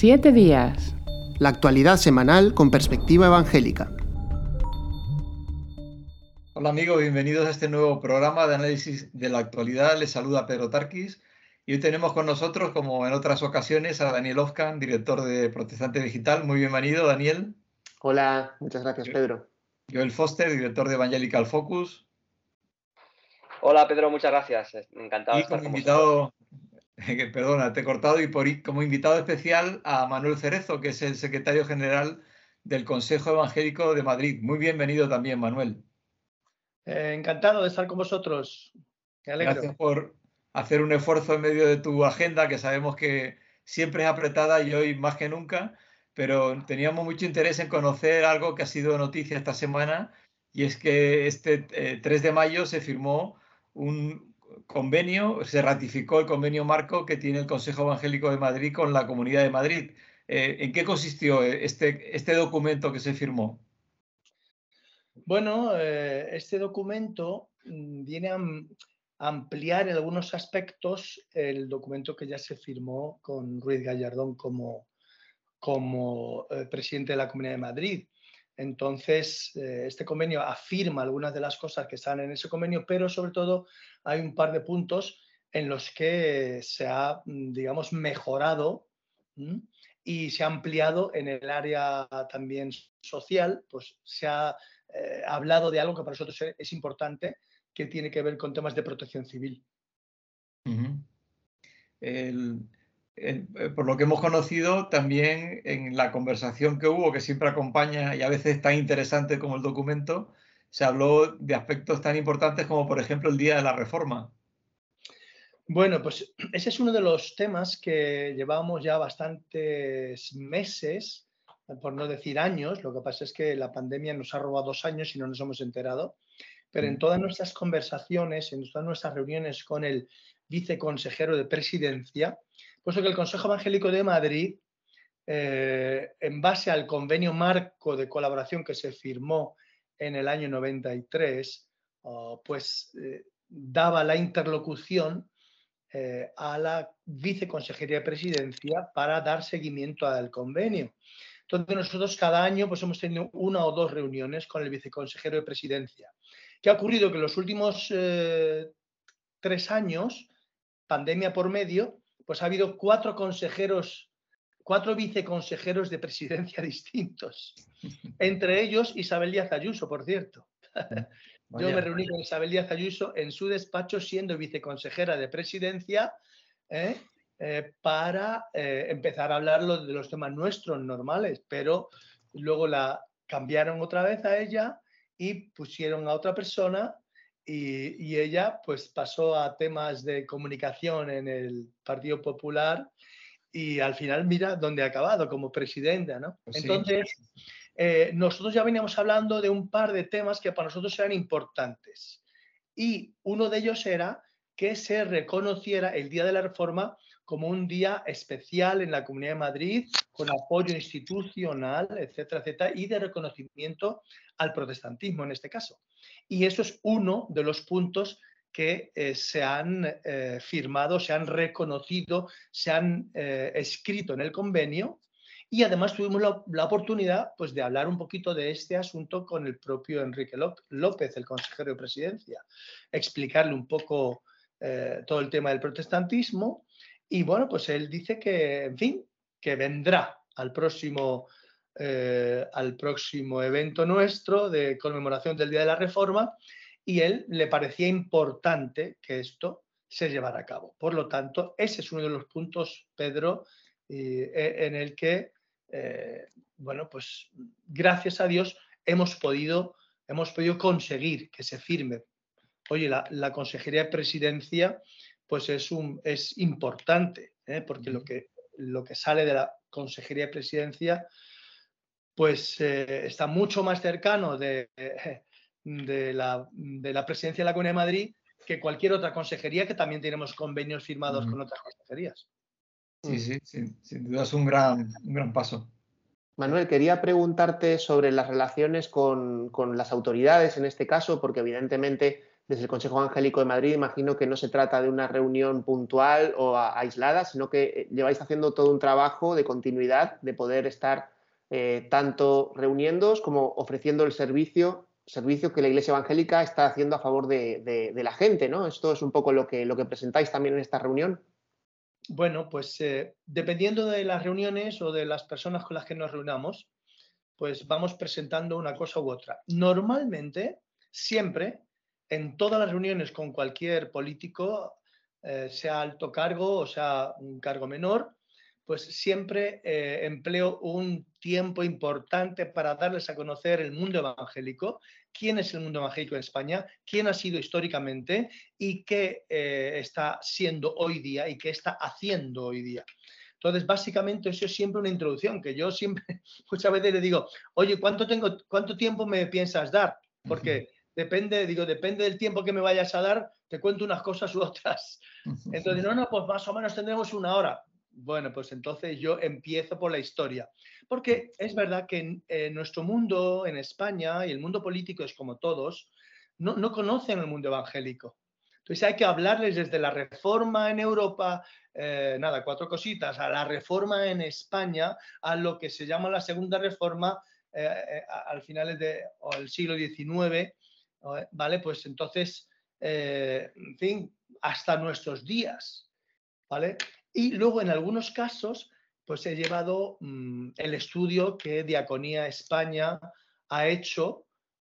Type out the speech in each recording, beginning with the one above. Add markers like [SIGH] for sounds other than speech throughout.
Siete días. La actualidad semanal con perspectiva evangélica. Hola amigos, bienvenidos a este nuevo programa de análisis de la actualidad. Les saluda Pedro Tarquis y hoy tenemos con nosotros, como en otras ocasiones, a Daniel Ofcan, director de Protestante Digital. Muy bienvenido, Daniel. Hola, muchas gracias, Pedro. Joel Foster, director de Evangelical Focus. Hola, Pedro, muchas gracias. Encantado y de estar como con invitado, [LAUGHS] perdona, te he cortado, y por, como invitado especial a Manuel Cerezo, que es el secretario general del Consejo Evangélico de Madrid. Muy bienvenido también, Manuel. Eh, encantado de estar con vosotros. Me alegro. Gracias por hacer un esfuerzo en medio de tu agenda, que sabemos que siempre es apretada y hoy más que nunca, pero teníamos mucho interés en conocer algo que ha sido noticia esta semana, y es que este eh, 3 de mayo se firmó un convenio, se ratificó el convenio marco que tiene el Consejo Evangélico de Madrid con la Comunidad de Madrid. Eh, ¿En qué consistió este, este documento que se firmó? Bueno, eh, este documento mm, viene a ampliar en algunos aspectos el documento que ya se firmó con Ruiz Gallardón como, como eh, presidente de la Comunidad de Madrid. Entonces, eh, este convenio afirma algunas de las cosas que están en ese convenio, pero sobre todo hay un par de puntos en los que se ha, mm, digamos, mejorado y se ha ampliado en el área también social, pues se ha eh, hablado de algo que para nosotros es importante, que tiene que ver con temas de protección civil. Uh el, por lo que hemos conocido, también en la conversación que hubo, que siempre acompaña y a veces tan interesante como el documento, se habló de aspectos tan importantes como, por ejemplo, el Día de la Reforma. Bueno, pues ese es uno de los temas que llevamos ya bastantes meses, por no decir años. Lo que pasa es que la pandemia nos ha robado dos años y no nos hemos enterado. Pero en todas nuestras conversaciones, en todas nuestras reuniones con el viceconsejero de presidencia, puesto que el Consejo Evangélico de Madrid, eh, en base al convenio marco de colaboración que se firmó en el año 93, uh, pues eh, daba la interlocución eh, a la viceconsejería de presidencia para dar seguimiento al convenio. Entonces nosotros cada año pues hemos tenido una o dos reuniones con el viceconsejero de presidencia. ¿Qué ha ocurrido? Que en los últimos tres años, pandemia por medio, pues ha habido cuatro consejeros, cuatro viceconsejeros de presidencia [LAUGHS] distintos. Entre ellos Isabel Díaz Ayuso, por cierto. [LAUGHS] Yo me reuní con Isabel Díaz Ayuso en su despacho siendo viceconsejera de presidencia ¿eh? Eh, para eh, empezar a hablar de los temas nuestros normales, pero luego la cambiaron otra vez a ella y pusieron a otra persona y, y, ella pues pasó a temas de comunicación en el Partido Popular y al final mira dónde ha acabado como presidenta, ¿no? Pues sí. Entonces, eh, nosotros ya veníamos hablando de un par de temas que para nosotros eran importantes y uno de ellos era que se reconociera el Día de la Reforma como un día especial en la Comunidad de Madrid, con apoyo institucional, etcétera, etcétera, y de reconocimiento al protestantismo en este caso. Y eso es uno de los puntos que eh, se han eh, firmado, se han reconocido, se han eh, escrito en el convenio y además tuvimos la, oportunidad pues, de hablar un poquito de este asunto con el propio Enrique López, el consejero de presidencia, explicarle un poco todo el tema del protestantismo y bueno, pues él dice que, en fin, que vendrá al próximo, eh, al próximo evento nuestro de conmemoración del Día de la Reforma y él le parecía importante que esto se llevara a cabo. Por lo tanto, ese es uno de los puntos, Pedro, eh, en el que, eh, bueno, pues gracias a Dios hemos podido, hemos podido conseguir que se firme. Oye, la, la Consejería de Presidencia pues es, un, es importante, ¿eh? porque lo que, lo que sale de la Consejería de Presidencia pues eh, está mucho más cercano de, de, la, de, la, Presidencia de la Comunidad de Madrid que cualquier otra consejería que también tenemos convenios firmados uh -huh. con otras consejerías. Sí, sí, sí, sin duda es un gran, un gran paso. Manuel, quería preguntarte sobre las relaciones con, con, las autoridades en este caso, porque evidentemente desde el Consejo Evangélico de Madrid, imagino que no se trata de una reunión puntual o aislada, sino que eh, lleváis haciendo todo un trabajo de continuidad, de poder estar eh, tanto reuniéndoos como ofreciendo el servicio, servicio que la Iglesia Evangélica está haciendo a favor de, la gente, ¿no? Esto es un poco lo que, lo que presentáis también en esta reunión. Bueno, pues eh, dependiendo de las reuniones o de las personas con las que nos reunamos, pues vamos presentando una cosa u otra. Normalmente, siempre, en todas las reuniones con cualquier político, eh, sea alto cargo o sea un cargo menor, pues siempre eh, empleo un tiempo importante para darles a conocer el mundo evangélico, quién es el mundo evangélico en España, quién ha sido históricamente y qué eh, está siendo hoy día y qué está haciendo hoy día. Entonces, básicamente, eso es siempre una introducción, que yo siempre, [LAUGHS] muchas veces le digo, oye, ¿cuánto, tengo, cuánto tiempo me piensas dar? Porque depende, digo, depende del tiempo que me vayas a dar, te cuento unas cosas u otras. [LAUGHS] Entonces, no, no, pues más o menos tendremos una hora. Bueno, pues entonces yo empiezo por la historia. Porque es verdad que en, nuestro mundo, en España, y el mundo político es como todos, no, conocen el mundo evangélico. Entonces hay que hablarles desde la reforma en Europa, eh, nada, cuatro cositas, a la reforma en España, a lo que se llama la segunda reforma eh, eh, al final del siglo XIX, ¿vale? Pues entonces, en fin, hasta nuestros días, ¿vale? Y luego, en algunos casos, pues he llevado mm, el estudio que Diaconía España ha hecho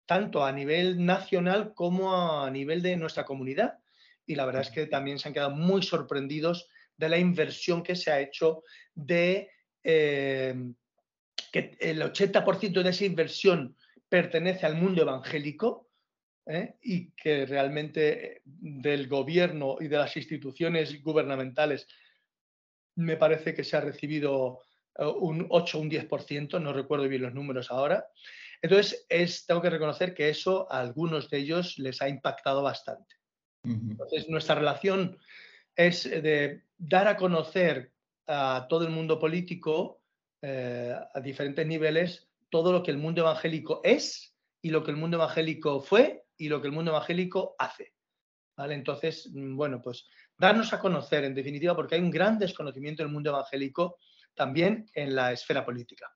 tanto a nivel nacional como a nivel de nuestra comunidad. Y la verdad es que también se han quedado muy sorprendidos de la inversión que se ha hecho de eh, que el 80% de esa inversión pertenece al mundo evangélico ¿eh? y que realmente del gobierno y de las instituciones gubernamentales me parece que se ha recibido eh, un 8 o un 10%, no recuerdo bien los números ahora. Entonces, es, tengo que reconocer que eso a algunos de ellos les ha impactado bastante. Entonces, nuestra relación es de dar a conocer a todo el mundo político, eh, a diferentes niveles, todo lo que el mundo evangélico es y lo que el mundo evangélico fue y lo que el mundo evangélico hace. ¿Vale? Entonces, mm, bueno, pues darnos a conocer, en definitiva, porque hay un gran desconocimiento del mundo evangélico también en la esfera política.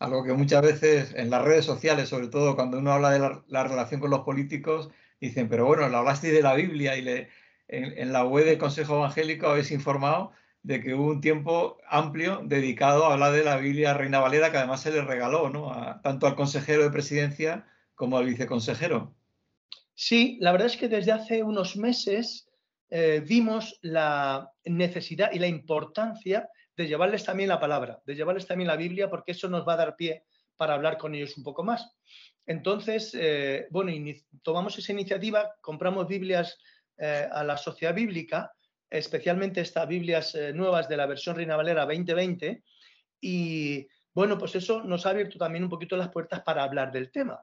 Algo que muchas veces en las redes sociales, sobre todo cuando uno habla de la, relación con los políticos, dicen, pero bueno, le hablaste de la Biblia y le, en, la web del Consejo Evangélico habéis informado de que hubo un tiempo amplio dedicado a hablar de la Biblia Reina Valera, que además se le regaló ¿no? tanto al consejero de presidencia como al viceconsejero. Sí, la verdad es que desde hace unos meses eh, vimos la necesidad y la importancia de llevarles también la palabra, de llevarles también la Biblia, porque eso nos va a dar pie para hablar con ellos un poco más. Entonces, eh, bueno, tomamos esa iniciativa, compramos Biblias eh, a la Sociedad Bíblica, especialmente estas Biblias nuevas de la versión Reina Valera 2020, y bueno, pues eso nos ha abierto también un poquito las puertas para hablar del tema.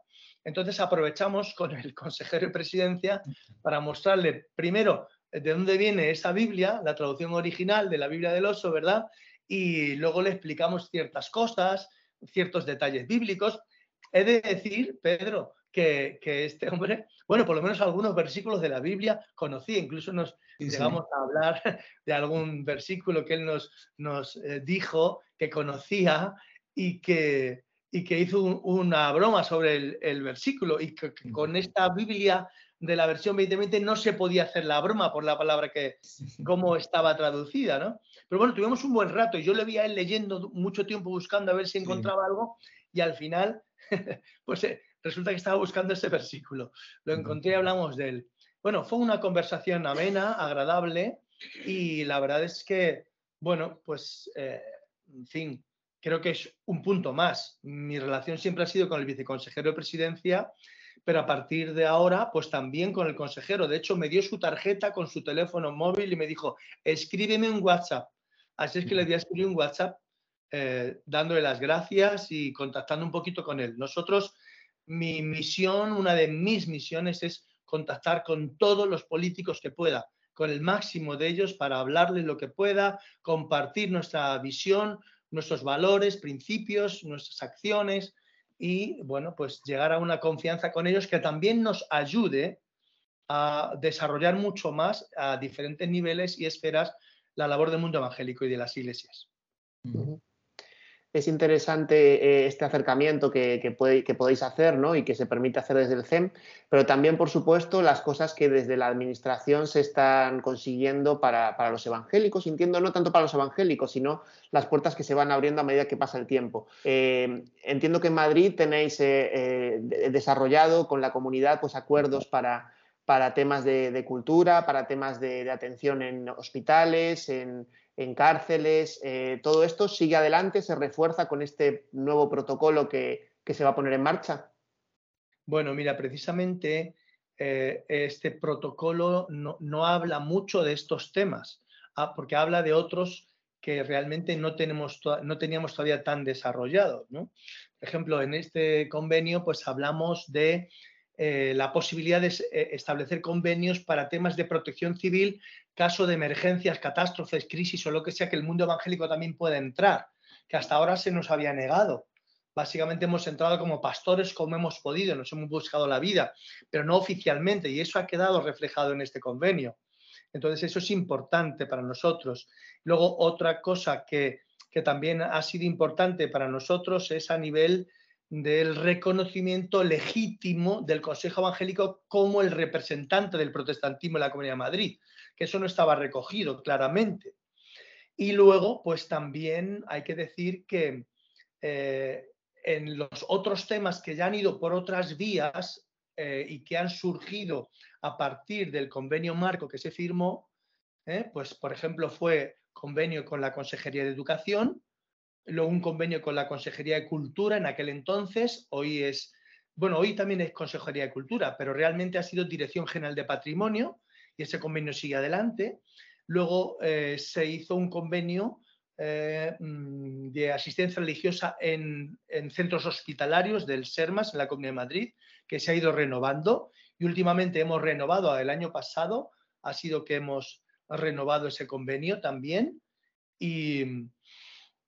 Entonces aprovechamos con el [LAUGHS] consejero de presidencia para mostrarle primero de dónde viene esa Biblia, la traducción original de la Biblia del oso, ¿verdad? Y luego le explicamos ciertas cosas, ciertos detalles bíblicos. He de decir, Pedro, que, este hombre, bueno, por lo menos algunos versículos de la Biblia conocía, incluso nos llegamos a hablar [LAUGHS] de algún versículo que él nos, nos eh, dijo que conocía y que, y que hizo una broma sobre el, el versículo y que, con esta Biblia de la versión 2020 no se podía hacer la broma por la palabra que, cómo estaba traducida, ¿no? Pero bueno, tuvimos un buen rato y yo le vi a él leyendo mucho tiempo buscando a ver si encontraba algo y al final, [LAUGHS] pues eh, resulta que estaba buscando ese versículo. Lo encontré y hablamos de él. Bueno, fue una conversación amena, agradable y la verdad es que, bueno, pues, eh, en fin, creo que es un punto más. Mi relación siempre ha sido con el viceconsejero de presidencia pero a partir de ahora, pues también con el consejero. De hecho, me dio su tarjeta con su teléfono móvil y me dijo, escríbeme un WhatsApp. Así es que le di a escribir un WhatsApp eh, dándole las gracias y contactando un poquito con él. Nosotros, mi misión, una de mis misiones es contactar con todos los políticos que pueda, con el máximo de ellos para hablarles lo que pueda, compartir nuestra visión, nuestros valores, principios, nuestras acciones, y, bueno, pues llegar a una confianza con ellos que también nos ayude a desarrollar mucho más a diferentes niveles y esferas la labor del mundo evangélico y de las iglesias es interesante eh, este acercamiento que, que, podéis hacer ¿no? y que se permite hacer desde el CEM, pero también, por supuesto, las cosas que desde la Administración se están consiguiendo para, los evangélicos, entiendo no tanto para los evangélicos, sino las puertas que se van abriendo a medida que pasa el tiempo. Eh, entiendo que en Madrid tenéis eh, desarrollado con la comunidad pues, acuerdos para, para temas de, cultura, para temas de atención en hospitales, en en cárceles, eh, todo esto sigue adelante, se refuerza con este nuevo protocolo que, se va a poner en marcha? Bueno, mira, precisamente eh, este protocolo no, habla mucho de estos temas, ah, porque habla de otros que realmente no, tenemos no teníamos todavía tan desarrollados. Por ejemplo, en este convenio pues hablamos de eh, la posibilidad de establecer convenios para temas de protección civil caso de emergencias, catástrofes, crisis o lo que sea, que el mundo evangélico también pueda entrar, que hasta ahora se nos había negado. Básicamente hemos entrado como pastores como hemos podido, nos hemos buscado la vida, pero no oficialmente, y eso ha quedado reflejado en este convenio. Entonces, eso es importante para nosotros. Luego, otra cosa que, que también ha sido importante para nosotros es a nivel del reconocimiento legítimo del Consejo Evangélico como el representante del protestantismo en la Comunidad de Madrid que eso no estaba recogido claramente. Y luego, pues también hay que decir que eh, en los otros temas que ya han ido por otras vías eh, y que han surgido a partir del convenio marco que se firmó, eh, pues por ejemplo fue convenio con la Consejería de Educación, luego un convenio con la Consejería de Cultura en aquel entonces, hoy es, bueno, hoy también es Consejería de Cultura, pero realmente ha sido Dirección General de Patrimonio, y ese convenio sigue adelante. Luego eh, se hizo un convenio eh, mm, de asistencia religiosa en, centros hospitalarios del SERMAS en la Comunidad de Madrid, que se ha ido renovando y últimamente hemos renovado, el año pasado ha sido que hemos renovado ese convenio también. Y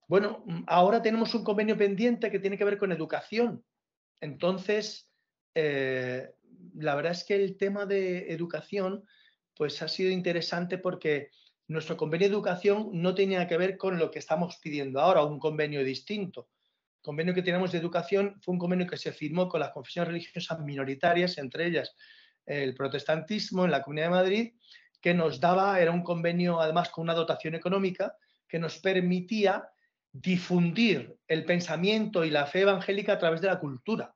bueno, ahora tenemos un convenio pendiente que tiene que ver con educación. Entonces, eh, la verdad es que el tema de educación pues ha sido interesante porque nuestro convenio de educación no tenía que ver con lo que estamos pidiendo ahora, un convenio distinto. El convenio que tenemos de educación fue un convenio que se firmó con las confesiones religiosas minoritarias, entre ellas el protestantismo en la Comunidad de Madrid, que nos daba, era un convenio además con una dotación económica que nos permitía difundir el pensamiento y la fe evangélica a través de la cultura.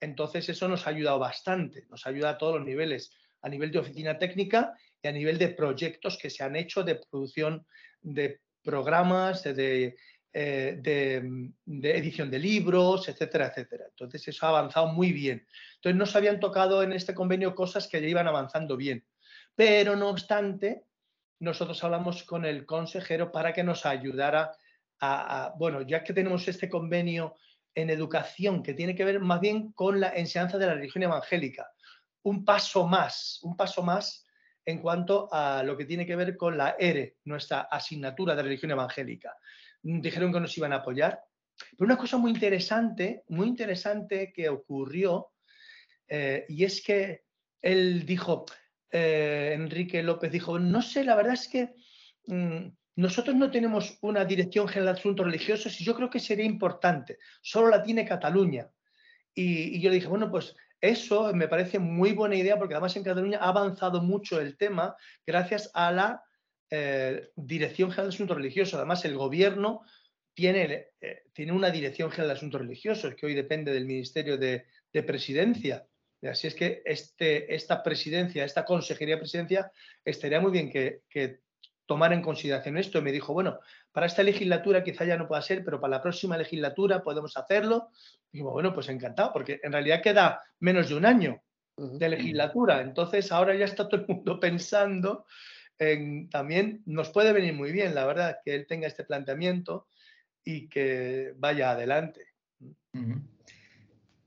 Entonces eso nos ha ayudado bastante, nos ayuda a todos los niveles a nivel de oficina técnica y a nivel de proyectos que se han hecho de producción de programas, de, eh, de, edición de libros, etcétera, etcétera. Entonces eso ha avanzado muy bien. Entonces no se habían tocado en este convenio cosas que ya iban avanzando bien. Pero no obstante, nosotros hablamos con el consejero para que nos ayudara bueno, ya que tenemos este convenio en educación que tiene que ver más bien con la enseñanza de la religión evangélica, un paso más, un paso más en cuanto a lo que tiene que ver con la ERE, nuestra asignatura de religión evangélica. Dijeron que nos iban a apoyar. Pero una cosa muy interesante, muy interesante que ocurrió, eh, y es que él dijo, eh, Enrique López dijo, no sé, la verdad es que mm, nosotros no tenemos una dirección general de asuntos religiosos y yo creo que sería importante, solo la tiene Cataluña. Y, yo le dije, bueno, pues eso me parece muy buena idea porque además en Cataluña ha avanzado mucho el tema gracias a la eh, Dirección General de Asuntos Religiosos. Además, el gobierno tiene, eh, tiene una Dirección General de Asuntos Religiosos que hoy depende del Ministerio de, Presidencia. Así es que este, esta presidencia, esta consejería de presidencia, estaría muy bien que tomar en consideración esto. Y me dijo, bueno, para esta legislatura quizá ya no pueda ser, pero para la próxima legislatura podemos hacerlo. Y digo, bueno, pues encantado, porque en realidad queda menos de un año de legislatura. Entonces ahora ya está todo el mundo [LAUGHS] pensando en también, nos puede venir muy bien, la verdad, que él tenga este planteamiento y que vaya adelante.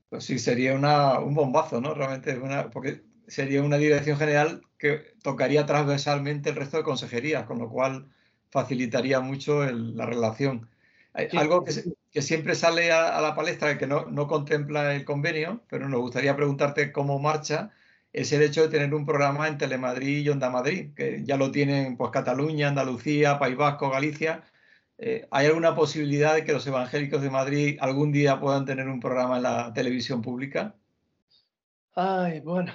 Pues sí, sería un bombazo, ¿no? Realmente, una, porque sería una dirección general que tocaría transversalmente el resto de consejerías, con lo cual facilitaría mucho la relación. Algo que, siempre sale a, la palestra, que no, no, contempla el convenio, pero nos gustaría preguntarte cómo marcha, es el hecho de tener un programa en Telemadrid y Onda Madrid, que ya lo tienen pues Cataluña, Andalucía, País Vasco, Galicia. Eh, ¿Hay alguna posibilidad de que los evangélicos de Madrid algún día puedan tener un programa en la televisión pública? Ay, bueno.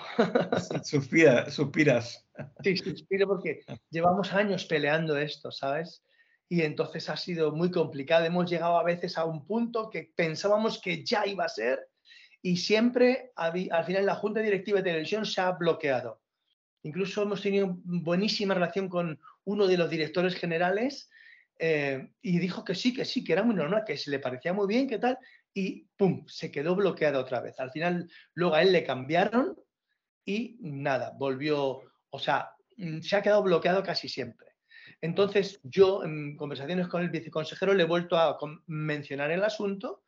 Suspira, suspiras. Sí, suspiro porque llevamos años peleando esto, ¿sabes? Y entonces ha sido muy complicado. Hemos llegado a veces a un punto que pensábamos que ya iba a ser y siempre al final la Junta Directiva de Televisión se ha bloqueado. Incluso hemos tenido buenísima relación con uno de los directores generales eh, y dijo que sí, que sí, que era muy normal, que se le parecía muy bien, que tal, y ¡pum! se quedó bloqueado otra vez. Al final, luego a él le cambiaron y nada, volvió, o sea, mm, se ha quedado bloqueado casi siempre. Entonces, yo en conversaciones con el viceconsejero le he vuelto a mencionar el asunto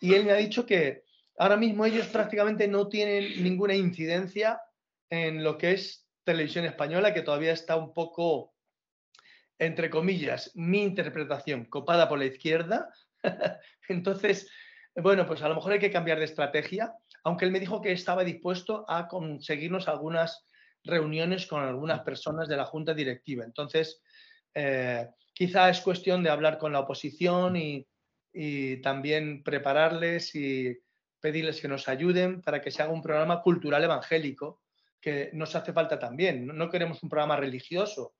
y él me ha dicho que ahora mismo ellos prácticamente no tienen ninguna incidencia en lo que es televisión española, que todavía está un poco, entre comillas, mi interpretación, copada por la izquierda. [LAUGHS] Entonces, bueno, pues a lo mejor hay que cambiar de estrategia, aunque él me dijo que estaba dispuesto a conseguirnos algunas reuniones con algunas personas de la junta directiva. Entonces, eh, quizá es cuestión de hablar con la oposición y, y también prepararles y pedirles que nos ayuden para que se haga un programa cultural evangélico, que nos hace falta también. No, queremos un programa religioso,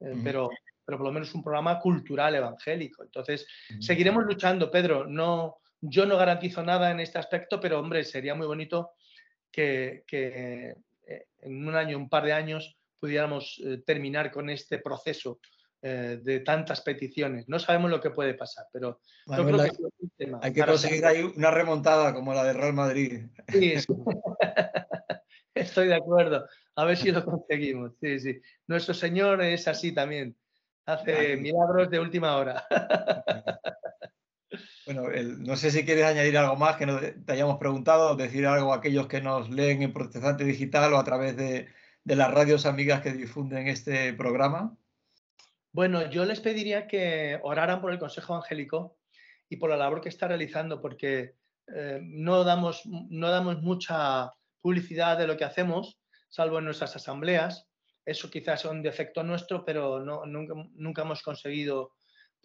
eh, pero, pero por lo menos un programa cultural evangélico. Entonces, seguiremos luchando, Pedro. No, yo no garantizo nada en este aspecto, pero hombre, sería muy bonito que, que eh, en un año, un par de años, pudiéramos eh, terminar con este proceso eh, de tantas peticiones. No sabemos lo que puede pasar, pero hay que conseguir ahí una remontada como la de Real Madrid. Sí, [LAUGHS] estoy de acuerdo. A ver si lo conseguimos. Sí, sí. Nuestro Señor es así también. Hace milagros de última hora. [LAUGHS] Bueno, no sé si quieres añadir algo más que te hayamos preguntado, decir algo a aquellos que nos leen en Protestante Digital o a través de las radios amigas que difunden este programa. Bueno, yo les pediría que oraran por el Consejo Evangélico y por la labor que está realizando, porque eh, no, damos, no damos mucha publicidad de lo que hacemos, salvo en nuestras asambleas. Eso quizás es un defecto nuestro, pero no, nunca, hemos conseguido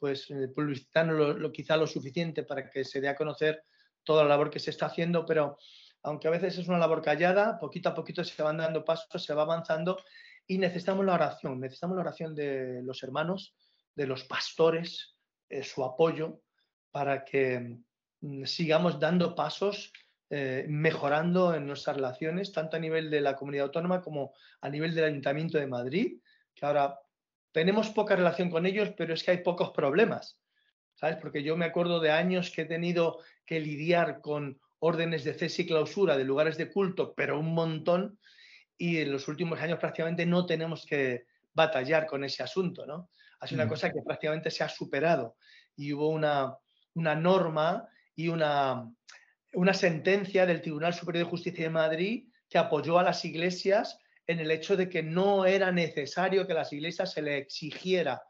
pues, eh, publicitarnos lo, quizá lo suficiente para que se dé a conocer toda la labor que se está haciendo, pero aunque a veces es una labor callada, poquito a poquito se van dando pasos, se va avanzando y necesitamos la oración, necesitamos la oración de los hermanos, de los pastores, eh, su apoyo para que mm, sigamos dando pasos, eh, mejorando en nuestras relaciones, tanto a nivel de la comunidad autónoma como a nivel del Ayuntamiento de Madrid, que ahora tenemos poca relación con ellos, pero es que hay pocos problemas. ¿Sabes? Porque yo me acuerdo de años que he tenido que lidiar con órdenes de cese y clausura de lugares de culto, pero un montón, y en los últimos años prácticamente no tenemos que batallar con ese asunto, ¿no? Ha sido una mm. cosa que prácticamente se ha superado y hubo una, una norma y una, una sentencia del Tribunal Superior de Justicia de Madrid que apoyó a las iglesias en el hecho de que no era necesario que las iglesias se le exigiera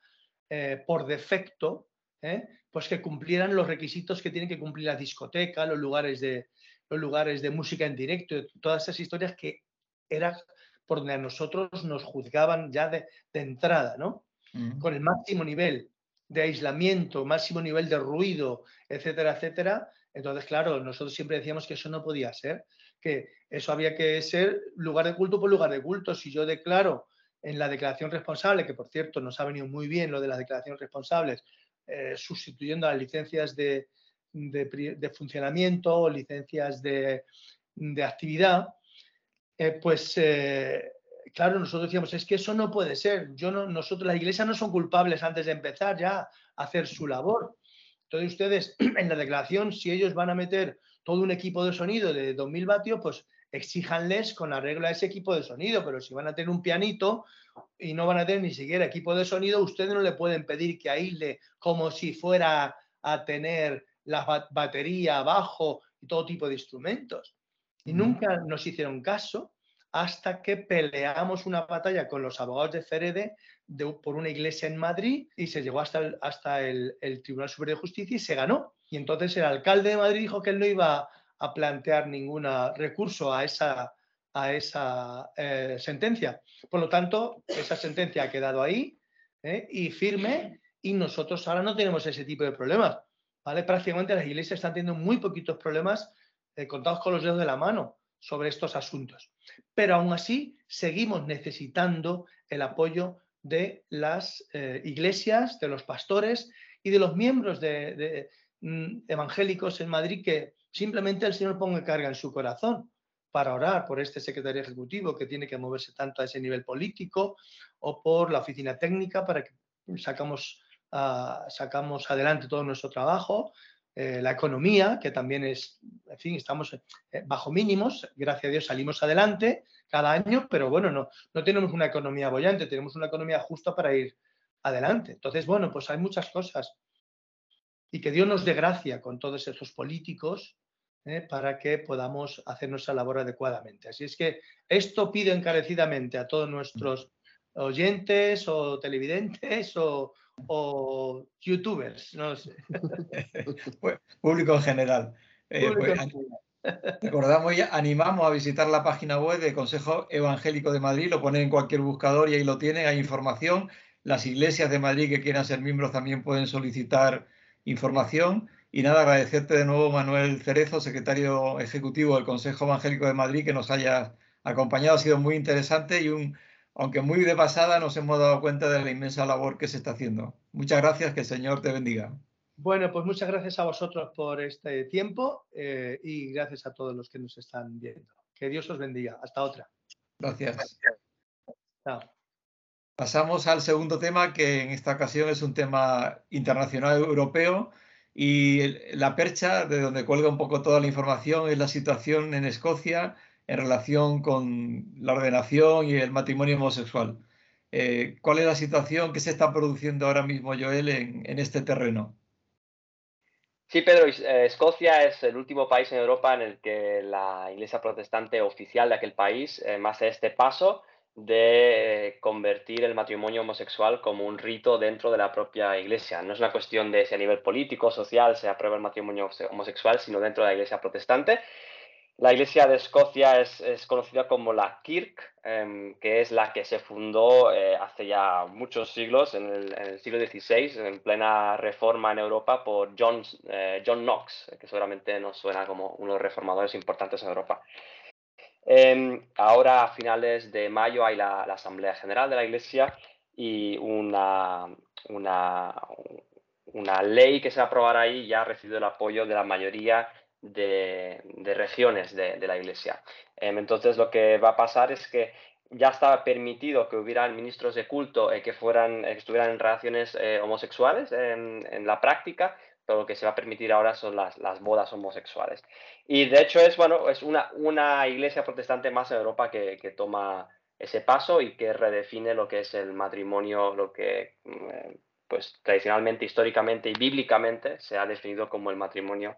eh, por defecto ¿eh? pues que cumplieran los requisitos que tienen que cumplir la discoteca, los lugares de, los lugares de música en directo, todas esas historias que era por donde a nosotros nos juzgaban ya de, entrada, ¿no? Con el máximo nivel de aislamiento, máximo nivel de ruido, etcétera, etcétera. Entonces, claro, nosotros siempre decíamos que eso no podía ser, que eso había que ser lugar de culto por lugar de culto. Si yo declaro en la declaración responsable, que por cierto nos ha venido muy bien lo de las declaraciones responsables, eh, sustituyendo a las licencias de, funcionamiento o licencias de, de actividad, eh, pues eh, claro, nosotros decíamos, es que eso no puede ser. Yo no, nosotros, las iglesias no son culpables antes de empezar ya a hacer su labor. Entonces ustedes [CLEARS THROAT] en la declaración, si ellos van a meter todo un equipo de sonido de 2.000 vatios, pues exíjanles con la regla ese equipo de sonido, pero si van a tener un pianito y no van a tener ni siquiera equipo de sonido, ustedes no le pueden pedir que aísle como si fuera a tener la batería, bajo y todo tipo de instrumentos. Y nunca nos hicieron caso hasta que peleamos una batalla con los abogados de Ferede por una iglesia en Madrid y se llegó hasta, el, Tribunal Superior de Justicia y se ganó. Y entonces el alcalde de Madrid dijo que él no iba a plantear ningún recurso a esa, eh, sentencia. Por lo tanto, esa sentencia ha quedado ahí ¿eh? y firme y nosotros ahora no tenemos ese tipo de problemas. Prácticamente las iglesias están teniendo muy poquitos problemas eh, contados con los dedos de la mano sobre estos asuntos. Pero aún así seguimos necesitando el apoyo de las iglesias, de los pastores y de los miembros de, mm, evangélicos en Madrid que simplemente el Señor ponga carga en su corazón para orar por este secretario ejecutivo que tiene que moverse tanto a ese nivel político o por la oficina técnica para que sacamos, ah, sacamos adelante todo nuestro trabajo, eh, la economía, que también es, en fin, estamos eh, bajo mínimos, gracias a Dios salimos adelante cada año, pero bueno, no, no tenemos una economía bollante, tenemos una economía justa para ir adelante. Entonces, bueno, pues hay muchas cosas. Y que Dios nos dé gracia con todos esos políticos ¿eh? para que podamos hacer nuestra labor adecuadamente. Así es que esto pido encarecidamente a todos nuestros oyentes o televidentes [LAUGHS] o, youtubers, no sé. [LAUGHS] Público en general. Eh, pues, [LAUGHS] recordamos y animamos a visitar la página web del Consejo Evangélico de Madrid, lo ponen en cualquier buscador y ahí lo tienen, hay información. Las iglesias de Madrid que quieran ser miembros también pueden solicitar información y nada, agradecerte de nuevo, Manuel Cerezo, secretario ejecutivo del Consejo Evangélico de Madrid, que nos haya acompañado. Ha sido muy interesante y, un, aunque muy de pasada, nos hemos dado cuenta de la inmensa labor que se está haciendo. Muchas gracias, que el Señor te bendiga. Bueno, pues muchas gracias a vosotros por este tiempo eh, y gracias a todos los que nos están viendo. Que Dios os bendiga. Hasta otra. Gracias. Pasamos al segundo tema, que en esta ocasión es un tema internacional europeo y la percha de donde cuelga un poco toda la información es la situación en Escocia en relación con la ordenación y el matrimonio homosexual. Eh, ¿Cuál es la situación que se está produciendo ahora mismo, Joel, en, este terreno? Sí, Pedro, eh, Escocia es el último país en Europa en el que la iglesia protestante oficial de aquel país eh, hace este paso de convertir el matrimonio homosexual como un rito dentro de la propia iglesia. No es una cuestión de si a nivel político, social se aprueba el matrimonio homosexual, sino dentro de la iglesia protestante. La iglesia de Escocia es, conocida como la Kirk, em, que es la que se fundó eh, hace ya muchos siglos, en el, siglo XVI, en plena reforma en Europa, por John, eh, John Knox, que seguramente nos suena como uno de los reformadores importantes en Europa. Em, ahora a finales de mayo hay la, Asamblea General de la Iglesia y una, una, una, ley que se aprobará ahí ya ha recibido el apoyo de la mayoría de, regiones de, la Iglesia. Em, entonces lo que va a pasar es que ya estaba permitido que hubieran ministros de culto eh, que fueran, eh, estuvieran en relaciones eh, homosexuales en, la práctica, lo que se va a permitir ahora son las, bodas homosexuales. Y de hecho es, bueno, es una, una iglesia protestante más en Europa que, toma ese paso y que redefine lo que es el matrimonio, lo que mm, pues tradicionalmente, históricamente y bíblicamente se ha definido como el matrimonio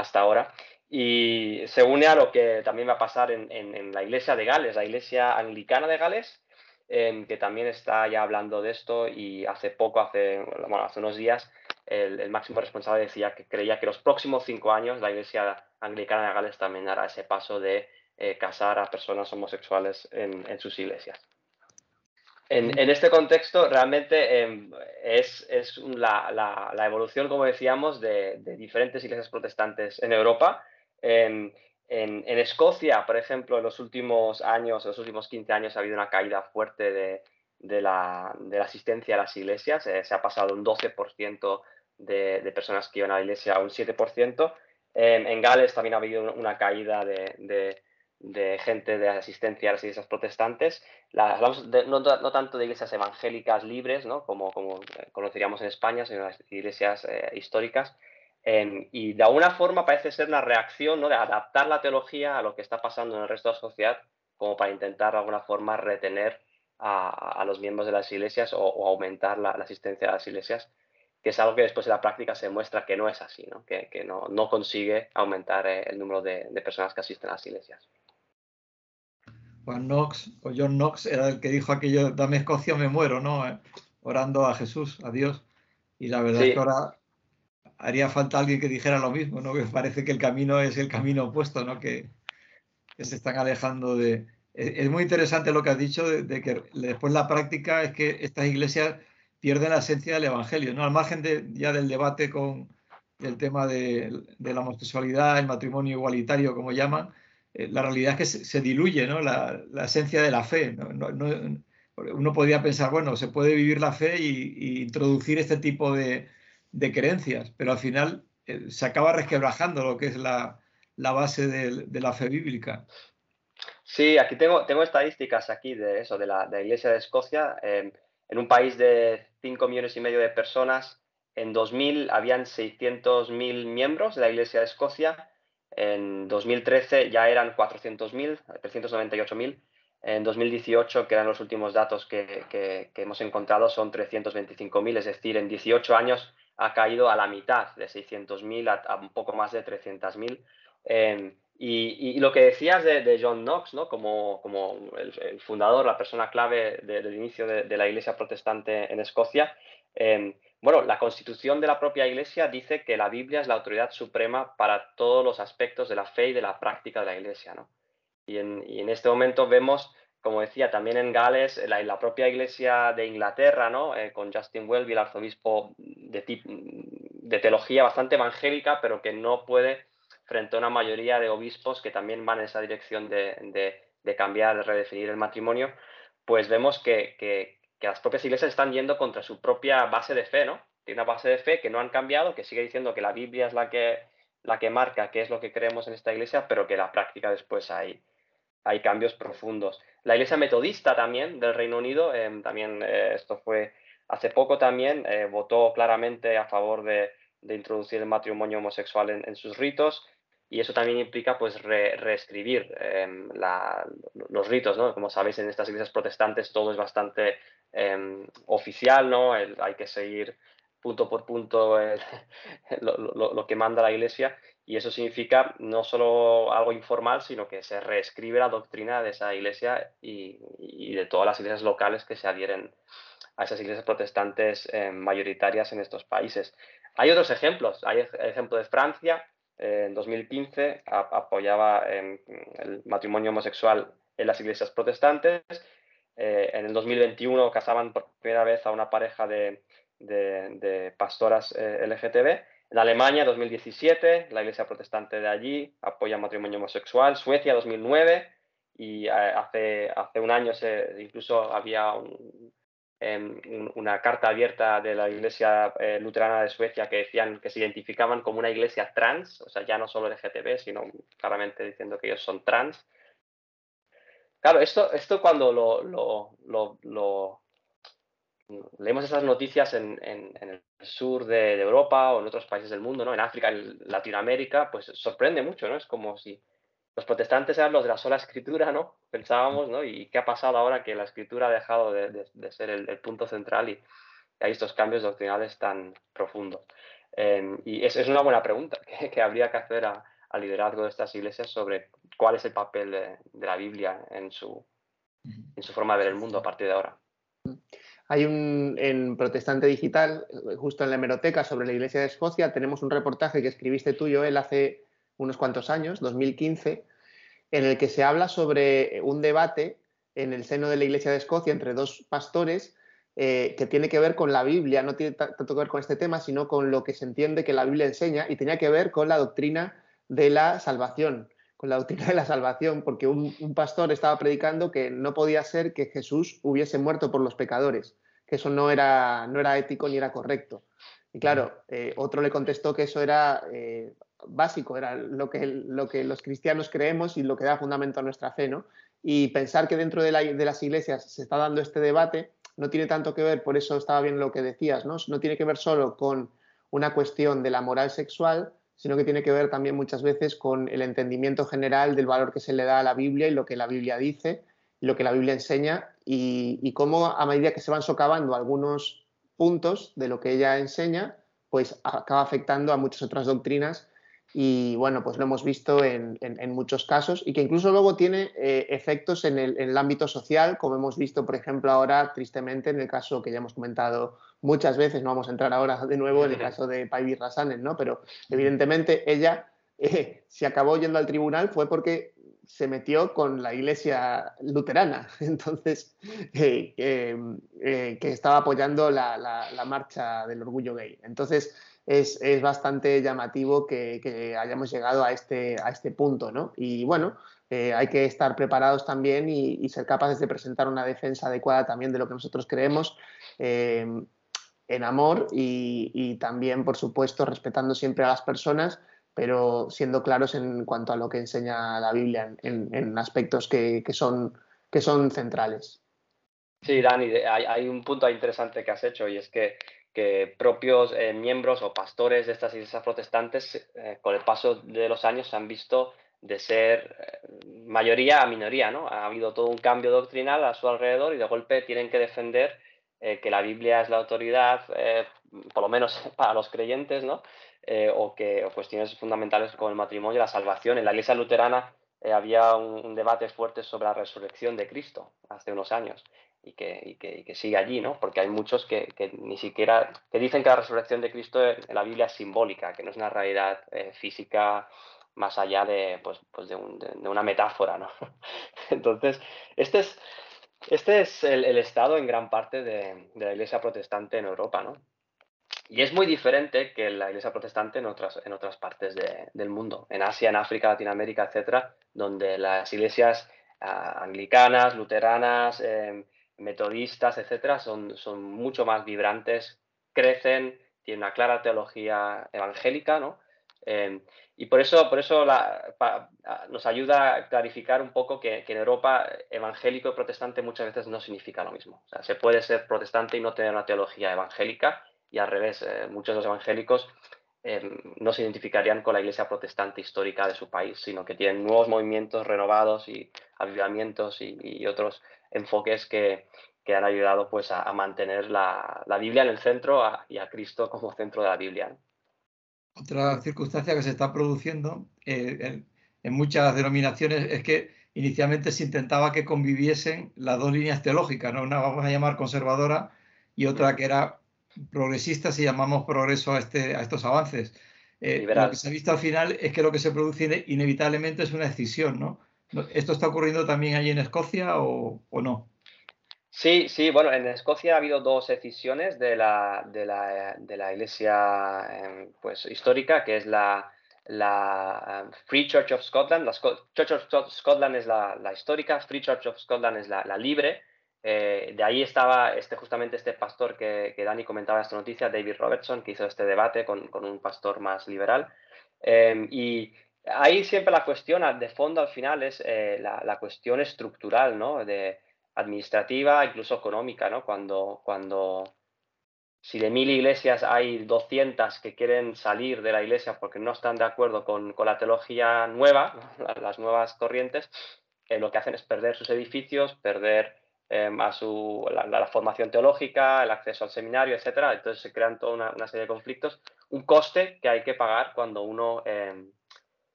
hasta ahora. Y se une a lo que también va a pasar en, la iglesia de Gales, la iglesia anglicana de Gales, que también está ya hablando de esto y hace poco, hace, bueno, hace unos días, el, máximo responsable decía que creía que los próximos cinco años la Iglesia Anglicana de Gales también hará ese paso de eh, casar a personas homosexuales en, sus iglesias. En, este contexto, realmente em, es, la, evolución, como decíamos, de, diferentes iglesias protestantes en Europa. Em, en, Escocia, por ejemplo, en los últimos años, en los últimos 15 años, ha habido una caída fuerte de, la, asistencia a las iglesias. Eh, se ha pasado un 12% de, personas que iban a la iglesia a un 7%. en Gales también ha habido una caída de, gente de asistencia a las iglesias protestantes. hablamos no, tanto de iglesias evangélicas libres, como, como conoceríamos en España, sino las iglesias eh, históricas. y de alguna forma parece ser una reacción ¿no? de adaptar la teología a lo que está pasando en el resto de la sociedad, como para intentar de alguna forma retener a, los miembros de las iglesias o, aumentar la, asistencia a las iglesias que es algo que después en la práctica se muestra que no es así, ¿no? que, que no, no, consigue aumentar eh, el número de, de, personas que asisten a las iglesias. Juan Knox o John Knox era el que dijo aquello, dame Escocia me muero, ¿no? Eh, orando a Jesús, a Dios. Y la verdad es que ahora haría falta alguien que dijera lo mismo, ¿no? Que parece que el camino es el camino opuesto, ¿no? Que, que se están alejando de... Es muy interesante lo que has dicho de, que después la práctica es que estas iglesias pierden la esencia del Evangelio, ¿no? Al margen de, ya del debate con el tema de, la homosexualidad, el matrimonio igualitario, como llaman, eh, la realidad es que se, diluye ¿no? la, esencia de la fe. uno podría pensar, bueno, se puede vivir la fe y, introducir este tipo de, creencias, pero al final eh, se acaba resquebrajando lo que es la, base de, la fe bíblica. Sí, aquí tengo, tengo estadísticas aquí de eso, de la, Iglesia de Escocia. en un país de 5 millones y medio de personas, en 2000 habían 600.000 miembros de la Iglesia de Escocia en 2013 ya eran 400.000, 398.000. En 2018, que eran los últimos datos que, hemos encontrado, son 325.000, es decir, en 18 años ha caído a la mitad, de 600.000 a, un poco más de 300.000. Em, y, lo que decías de, John Knox, ¿no? como, como el, fundador, la persona clave del inicio de, la iglesia protestante en Escocia, em, bueno, la constitución de la propia Iglesia dice que la Biblia es la autoridad suprema para todos los aspectos de la fe y de la práctica de la Iglesia, ¿no? Y en, este momento vemos, como decía, también en Gales, la, la propia Iglesia de Inglaterra, ¿no? Eh, con Justin Welby, el arzobispo de, teología bastante evangélica, pero que no puede frente a una mayoría de obispos que también van en esa dirección de, cambiar, de redefinir el matrimonio, pues vemos que, que las propias iglesias están yendo contra su propia base de fe, ¿no? Tiene una base de fe que no han cambiado, que sigue diciendo que la Biblia es la que, la que marca qué es lo que creemos en esta iglesia, pero que la práctica después hay, hay cambios profundos. La iglesia metodista también del Reino Unido, em, también eh, esto fue hace poco también, eh, votó claramente a favor de, introducir el matrimonio homosexual en, sus ritos y eso también implica pues reescribir em, los ritos, ¿no? Como sabéis, en estas iglesias protestantes todo es bastante Em, oficial, ¿no? hay que seguir punto por punto [LAUGHS] lo, que manda la Iglesia y eso significa no solo algo informal, sino que se reescribe la doctrina de esa Iglesia y, de todas las iglesias locales que se adhieren a esas iglesias protestantes em, mayoritarias en estos países. Hay otros ejemplos. Hay el ejemplo de Francia. En 2015 apoyaba el matrimonio homosexual en las iglesias protestantes eh, en el 2021 casaban por primera vez a una pareja de, pastoras eh, LGTB. En Alemania, 2017, la iglesia protestante de allí apoya el matrimonio homosexual. Suecia, 2009, y eh, hace, hace un año incluso había em, una carta abierta de la iglesia luterana de Suecia que decían que se identificaban como una iglesia trans, o sea, ya no solo LGTB, sino claramente diciendo que ellos son trans. Claro, esto, esto cuando lo, leemos esas noticias en, el sur de, Europa o en otros países del mundo, ¿no? En África, en Latinoamérica, pues sorprende mucho, ¿no? Es como si los protestantes eran los de la sola escritura, ¿no? Pensábamos, ¿no? ¿Y qué ha pasado ahora que la escritura ha dejado de, ser el, punto central y hay estos cambios doctrinales tan profundos? Em, y es, es, una buena pregunta [LAUGHS] que habría que hacer a, al liderazgo de estas iglesias sobre cuál es el papel de, la Biblia en su, en su forma de ver el mundo a partir de ahora. Hay un, en Protestante Digital, justo en la hemeroteca sobre la Iglesia de Escocia, tenemos un reportaje que escribiste tú, Joel, hace unos cuantos años, 2015, en el que se habla sobre un debate en el seno de la Iglesia de Escocia entre dos pastores eh, que tiene que ver con la Biblia, no tiene tanto que ver con este tema, sino con lo que se entiende que la Biblia enseña y tenía que ver con la doctrina de la salvación, con la doctrina de la salvación, porque un, pastor estaba predicando que no podía ser que Jesús hubiese muerto por los pecadores, que eso no era, no era ético ni era correcto. Y claro, eh, otro le contestó que eso era eh, básico, era lo que, lo que los cristianos creemos y lo que da fundamento a nuestra fe, ¿no? Y pensar que dentro de, de, las iglesias se está dando este debate no tiene tanto que ver, por eso estaba bien lo que decías, ¿no? No tiene que ver solo con una cuestión de la moral sexual, sino que tiene que ver también muchas veces con el entendimiento general del valor que se le da a la Biblia y lo que la Biblia dice y lo que la Biblia enseña y, cómo a medida que se van socavando algunos puntos de lo que ella enseña, pues acaba afectando a muchas otras doctrinas y bueno, pues lo hemos visto en, muchos casos y que incluso luego tiene eh, efectos en el, ámbito social, como hemos visto, por ejemplo, ahora tristemente en el caso que ya hemos comentado muchas veces, no vamos a entrar ahora de nuevo en el caso de Paivi Rasanen, ¿no? Pero evidentemente ella, eh, si acabó yendo al tribunal fue porque se metió con la iglesia luterana, [LAUGHS] entonces, eh, eh, que estaba apoyando la, marcha del orgullo gay. Entonces, es, bastante llamativo que, hayamos llegado a este, a este punto, ¿no? Y bueno, hay que estar preparados también y, ser capaces de presentar una defensa adecuada también de lo que nosotros creemos en amor y, también, por supuesto, respetando siempre a las personas, pero siendo claros en cuanto a lo que enseña la Biblia en, aspectos que, son, que son centrales. Sí, Dani, hay, un punto interesante que has hecho y es que, que propios eh, miembros o pastores de estas iglesias protestantes, eh, con el paso de los años, se han visto de ser eh, mayoría a minoría, ¿no? Ha habido todo un cambio doctrinal a su alrededor y de golpe tienen que defender que la Biblia es la autoridad, por lo menos [LAUGHS] para los creyentes, ¿no? O que cuestiones fundamentales como el matrimonio la salvación. En la Iglesia luterana había un, debate fuerte sobre la resurrección de Cristo hace unos años y que, que, sigue allí, ¿no? Porque hay muchos que, ni siquiera, que dicen que la resurrección de Cristo en la Biblia es simbólica, que no es una realidad física más allá de, pues, pues de, una metáfora, ¿no? [LAUGHS] Entonces, este es este es el, estado en gran parte de, la iglesia protestante en Europa, ¿no? Y es muy diferente que la iglesia protestante en otras, en otras partes del mundo, en Asia, en África, Latinoamérica, etcétera, donde las iglesias ah, anglicanas, luteranas, em, metodistas, etcétera, son, son mucho más vibrantes, crecen, tienen una clara teología evangélica, ¿no? Em, y por eso, por eso nos ayuda a clarificar un poco que, en Europa evangélico y protestante muchas veces no significa lo mismo. O sea, se puede ser protestante y no tener una teología evangélica y al revés, eh, muchos de los evangélicos em, no se identificarían con la iglesia protestante histórica de su país, sino que tienen nuevos movimientos renovados y avivamientos y, otros enfoques que, han ayudado pues, a, mantener la, Biblia en el centro y a Cristo como centro de la Biblia. Otra circunstancia que se está produciendo eh, en, muchas denominaciones es que inicialmente se intentaba que conviviesen las dos líneas teológicas, ¿no? una vamos a llamar conservadora y otra que era progresista si llamamos progreso a, este, a estos avances. Eh, lo que se ha visto al final es que lo que se produce inevitablemente es una decisión, ¿no? ¿Esto está ocurriendo también allí en Escocia o no? Sí, sí, bueno, en Escocia ha habido dos decisiones de la, de la, de la iglesia em, pues, histórica, que es la, la em, Free Church of Scotland. La Church of Scotland es la, la, histórica, Free Church of Scotland es la, la libre. Eh, de ahí estaba este, justamente este pastor que, que, Dani comentaba esta noticia, David Robertson, que hizo este debate con, con un pastor más liberal. Em, y ahí siempre la cuestión de fondo al final es eh, la, la, cuestión estructural, ¿no? De, administrativa, incluso económica, ¿no? Cuando, cuando si de mil iglesias hay 200 que quieren salir de la iglesia porque no están de acuerdo con, la teología nueva, las nuevas corrientes, eh, lo que hacen es perder sus edificios, perder eh, su, la, formación teológica, el acceso al seminario, etc. Entonces se crean toda una, serie de conflictos, un coste que hay que pagar cuando uno eh,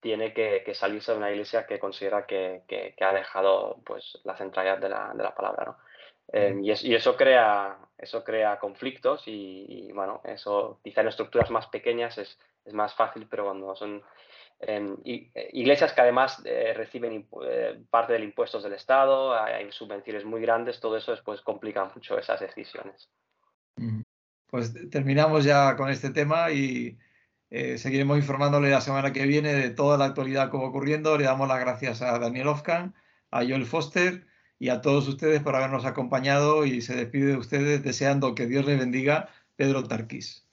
tiene que, salirse de una iglesia que considera que, ha dejado pues, la centralidad de la, palabra. ¿no? Em, y, eso, crea, eso crea conflictos y, bueno, eso quizá en estructuras más pequeñas es, más fácil, pero cuando son em, eh, iglesias que además eh, reciben eh, parte del impuestos del Estado, hay, subvenciones muy grandes, todo eso después complica mucho esas decisiones. Pues terminamos ya con este tema y eh, seguiremos informándole la semana que viene de toda la actualidad que va ocurriendo. Le damos las gracias a Daniel Ofkan, a Joel Foster y a todos ustedes por habernos acompañado y se despide de ustedes deseando que Dios les bendiga, Pedro Tarquís.